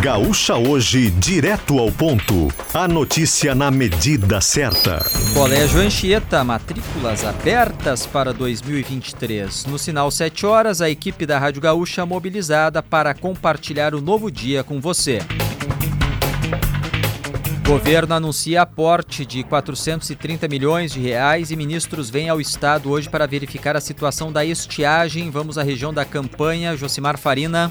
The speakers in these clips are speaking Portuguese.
Gaúcha Hoje, direto ao ponto. A notícia na medida certa. Colégio Anchieta, matrículas abertas para 2023. No sinal 7 horas, a equipe da Rádio Gaúcha mobilizada para compartilhar o novo dia com você. Governo anuncia aporte de 430 milhões de reais e ministros vêm ao estado hoje para verificar a situação da estiagem. Vamos à região da campanha. Josimar Farina.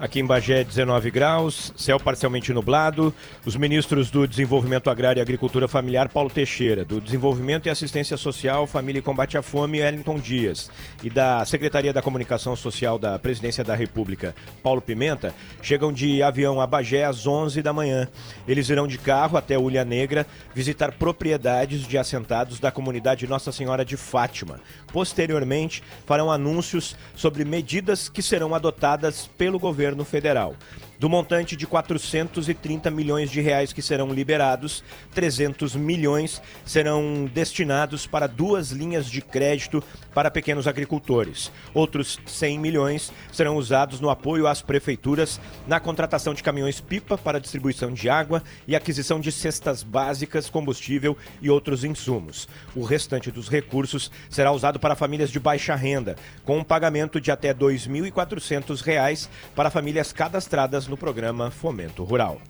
Aqui em Bagé, 19 graus, céu parcialmente nublado. Os ministros do Desenvolvimento Agrário e Agricultura Familiar, Paulo Teixeira, do Desenvolvimento e Assistência Social, Família e Combate à Fome, Wellington Dias, e da Secretaria da Comunicação Social da Presidência da República, Paulo Pimenta, chegam de avião a Bagé às 11 da manhã. Eles irão de carro até Ulha Negra visitar propriedades de assentados da comunidade Nossa Senhora de Fátima. Posteriormente, farão anúncios sobre medidas que serão adotadas pelo governo governo federal. Do montante de 430 milhões de reais que serão liberados, 300 milhões serão destinados para duas linhas de crédito para pequenos agricultores. Outros 100 milhões serão usados no apoio às prefeituras na contratação de caminhões-pipa para distribuição de água e aquisição de cestas básicas, combustível e outros insumos. O restante dos recursos será usado para famílias de baixa renda, com um pagamento de até R$ 2.400 para famílias cadastradas no programa Fomento Rural.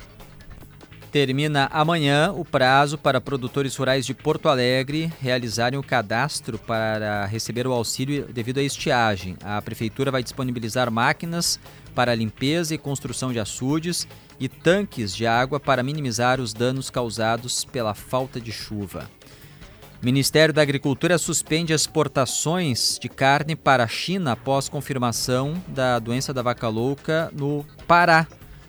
Termina amanhã o prazo para produtores rurais de Porto Alegre realizarem o cadastro para receber o auxílio devido à estiagem. A prefeitura vai disponibilizar máquinas para limpeza e construção de açudes e tanques de água para minimizar os danos causados pela falta de chuva. O Ministério da Agricultura suspende exportações de carne para a China após confirmação da doença da vaca louca no Pará.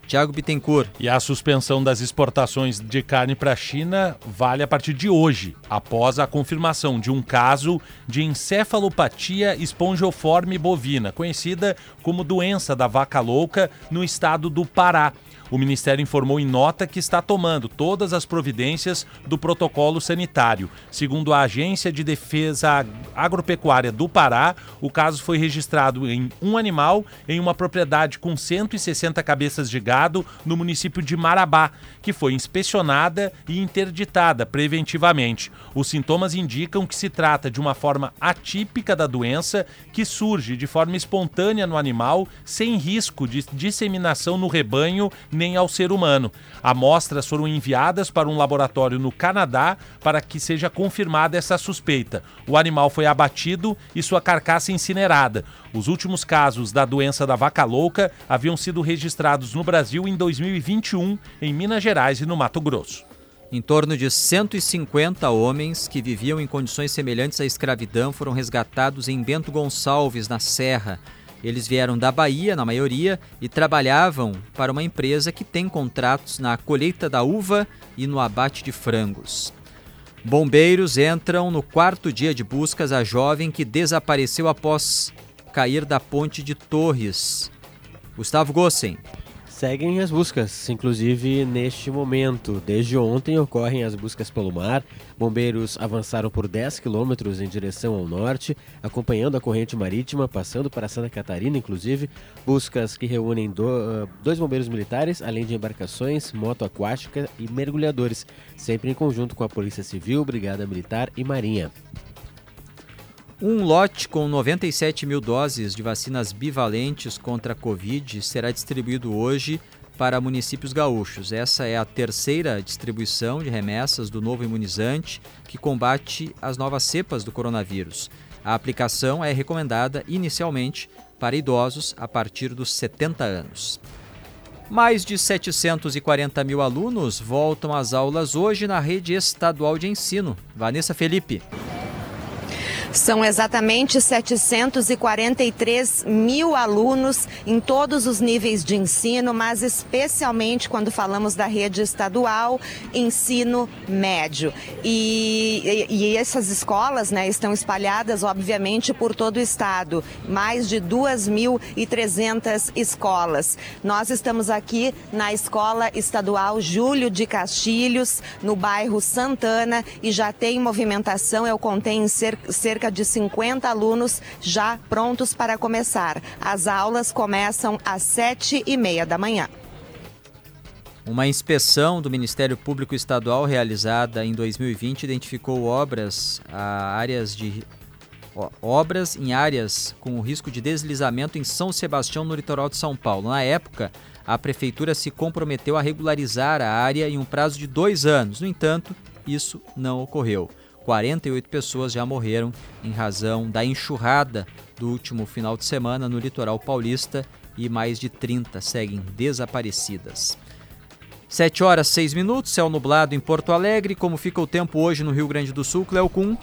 Tiago Bittencourt. E a suspensão das exportações de carne para a China vale a partir de hoje, após a confirmação de um caso de encefalopatia esponjoforme bovina, conhecida como doença da vaca louca, no estado do Pará. O Ministério informou em nota que está tomando todas as providências do protocolo sanitário. Segundo a Agência de Defesa Agropecuária do Pará, o caso foi registrado em um animal em uma propriedade com 160 cabeças de gado no município de Marabá, que foi inspecionada e interditada preventivamente. Os sintomas indicam que se trata de uma forma atípica da doença que surge de forma espontânea no animal, sem risco de disseminação no rebanho nem ao ser humano. Amostras foram enviadas para um laboratório no Canadá para que seja confirmada essa suspeita. O animal foi abatido e sua carcaça incinerada. Os últimos casos da doença da vaca louca haviam sido registrados no Brasil em 2021, em Minas Gerais e no Mato Grosso. Em torno de 150 homens que viviam em condições semelhantes à escravidão foram resgatados em Bento Gonçalves, na Serra. Eles vieram da Bahia, na maioria, e trabalhavam para uma empresa que tem contratos na colheita da uva e no abate de frangos. Bombeiros entram no quarto dia de buscas a jovem que desapareceu após cair da ponte de Torres. Gustavo Gossen seguem as buscas, inclusive neste momento. Desde ontem ocorrem as buscas pelo mar. Bombeiros avançaram por 10 quilômetros em direção ao norte, acompanhando a corrente marítima, passando para Santa Catarina, inclusive. Buscas que reúnem do, uh, dois bombeiros militares, além de embarcações, moto aquática e mergulhadores, sempre em conjunto com a Polícia Civil, Brigada Militar e Marinha. Um lote com 97 mil doses de vacinas bivalentes contra a Covid será distribuído hoje para municípios gaúchos. Essa é a terceira distribuição de remessas do novo imunizante que combate as novas cepas do coronavírus. A aplicação é recomendada inicialmente para idosos a partir dos 70 anos. Mais de 740 mil alunos voltam às aulas hoje na rede estadual de ensino. Vanessa Felipe. São exatamente 743 mil alunos em todos os níveis de ensino, mas especialmente quando falamos da rede estadual, ensino médio. E, e, e essas escolas né, estão espalhadas, obviamente, por todo o estado, mais de 2.300 escolas. Nós estamos aqui na Escola Estadual Júlio de Castilhos, no bairro Santana, e já tem movimentação, eu contei em cerca cerca de 50 alunos já prontos para começar. As aulas começam às sete e meia da manhã. Uma inspeção do Ministério Público Estadual realizada em 2020 identificou obras, a áreas de obras em áreas com risco de deslizamento em São Sebastião, no litoral de São Paulo. Na época, a prefeitura se comprometeu a regularizar a área em um prazo de dois anos. No entanto, isso não ocorreu. 48 pessoas já morreram em razão da enxurrada do último final de semana no litoral paulista e mais de 30 seguem desaparecidas. 7 horas 6 minutos, céu nublado em Porto Alegre. Como fica o tempo hoje no Rio Grande do Sul, Cleocum?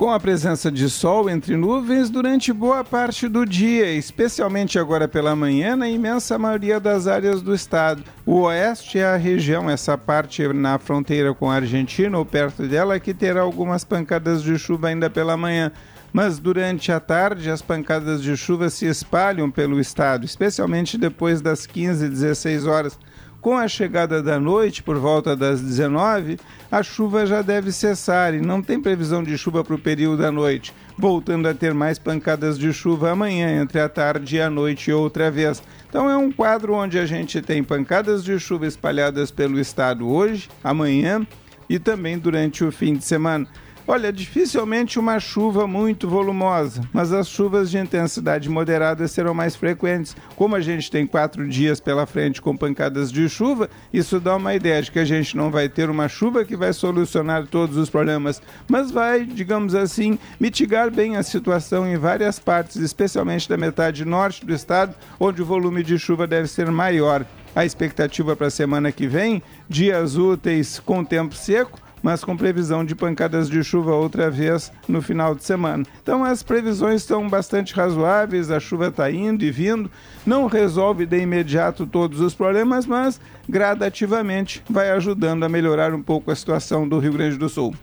Com a presença de sol entre nuvens durante boa parte do dia, especialmente agora pela manhã na imensa maioria das áreas do estado. O oeste é a região, essa parte na fronteira com a Argentina ou perto dela, que terá algumas pancadas de chuva ainda pela manhã. Mas durante a tarde, as pancadas de chuva se espalham pelo estado, especialmente depois das 15 e 16 horas. Com a chegada da noite, por volta das 19, a chuva já deve cessar e não tem previsão de chuva para o período da noite, voltando a ter mais pancadas de chuva amanhã, entre a tarde e a noite outra vez. Então é um quadro onde a gente tem pancadas de chuva espalhadas pelo estado hoje, amanhã e também durante o fim de semana. Olha, dificilmente uma chuva muito volumosa, mas as chuvas de intensidade moderada serão mais frequentes. Como a gente tem quatro dias pela frente com pancadas de chuva, isso dá uma ideia de que a gente não vai ter uma chuva que vai solucionar todos os problemas, mas vai, digamos assim, mitigar bem a situação em várias partes, especialmente da metade norte do estado, onde o volume de chuva deve ser maior. A expectativa para a semana que vem, dias úteis com tempo seco, mas com previsão de pancadas de chuva outra vez no final de semana. Então as previsões estão bastante razoáveis, a chuva está indo e vindo, não resolve de imediato todos os problemas, mas gradativamente vai ajudando a melhorar um pouco a situação do Rio Grande do Sul.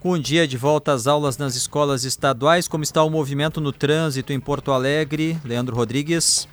Com o dia de volta às aulas nas escolas estaduais, como está o movimento no trânsito em Porto Alegre? Leandro Rodrigues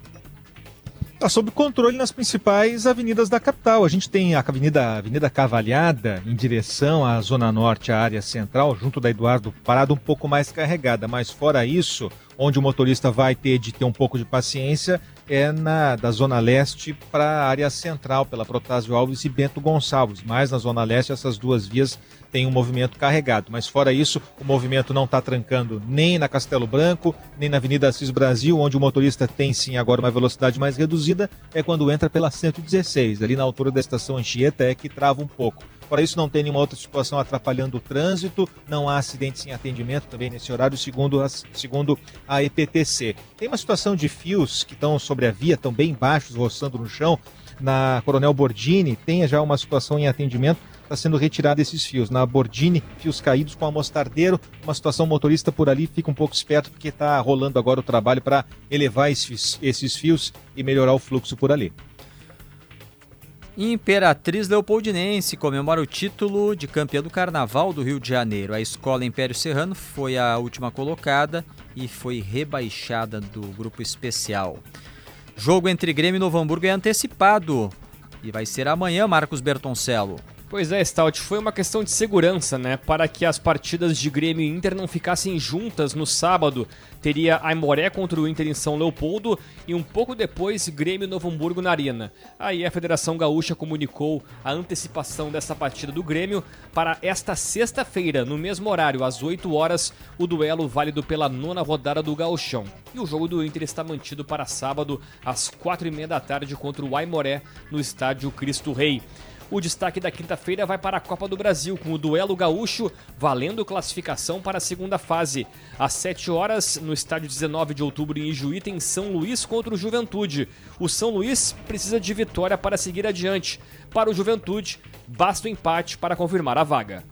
está sob controle nas principais avenidas da capital. A gente tem a Avenida, Avenida Cavalhada em direção à Zona Norte, à área central, junto da Eduardo Parado, um pouco mais carregada. Mas fora isso, onde o motorista vai ter de ter um pouco de paciência é na da Zona Leste para a área central, pela Protásio Alves e Bento Gonçalves. Mas na Zona Leste, essas duas vias tem um movimento carregado. Mas fora isso, o movimento não está trancando nem na Castelo Branco, nem na Avenida Assis Brasil, onde o motorista tem sim agora uma velocidade mais reduzida, é quando entra pela 116, ali na altura da estação Anchieta, é que trava um pouco. Fora isso, não tem nenhuma outra situação atrapalhando o trânsito, não há acidentes em atendimento também nesse horário, segundo a, segundo a EPTC. Tem uma situação de fios que estão sobre a via, estão bem baixos, roçando no chão. Na Coronel Bordini, tem já uma situação em atendimento está sendo retirado esses fios. Na Bordini, fios caídos com a mostardeiro, uma situação motorista por ali, fica um pouco esperto porque está rolando agora o trabalho para elevar esses, esses fios e melhorar o fluxo por ali. Imperatriz Leopoldinense comemora o título de campeã do Carnaval do Rio de Janeiro. A escola Império Serrano foi a última colocada e foi rebaixada do grupo especial. Jogo entre Grêmio e Novo Hamburgo é antecipado e vai ser amanhã, Marcos Bertoncello. Pois é, Stout, foi uma questão de segurança, né? Para que as partidas de Grêmio e Inter não ficassem juntas no sábado. Teria Aimoré contra o Inter em São Leopoldo e um pouco depois Grêmio Novo Hamburgo na Arena. Aí a Federação Gaúcha comunicou a antecipação dessa partida do Grêmio para esta sexta-feira, no mesmo horário, às 8 horas, o duelo válido pela nona rodada do Gauchão. E o jogo do Inter está mantido para sábado, às 4 e meia da tarde, contra o Aimoré, no estádio Cristo Rei. O destaque da quinta-feira vai para a Copa do Brasil, com o duelo gaúcho valendo classificação para a segunda fase. Às 7 horas, no estádio 19 de outubro em Ijuí, tem São Luís contra o Juventude. O São Luís precisa de vitória para seguir adiante. Para o Juventude, basta o empate para confirmar a vaga.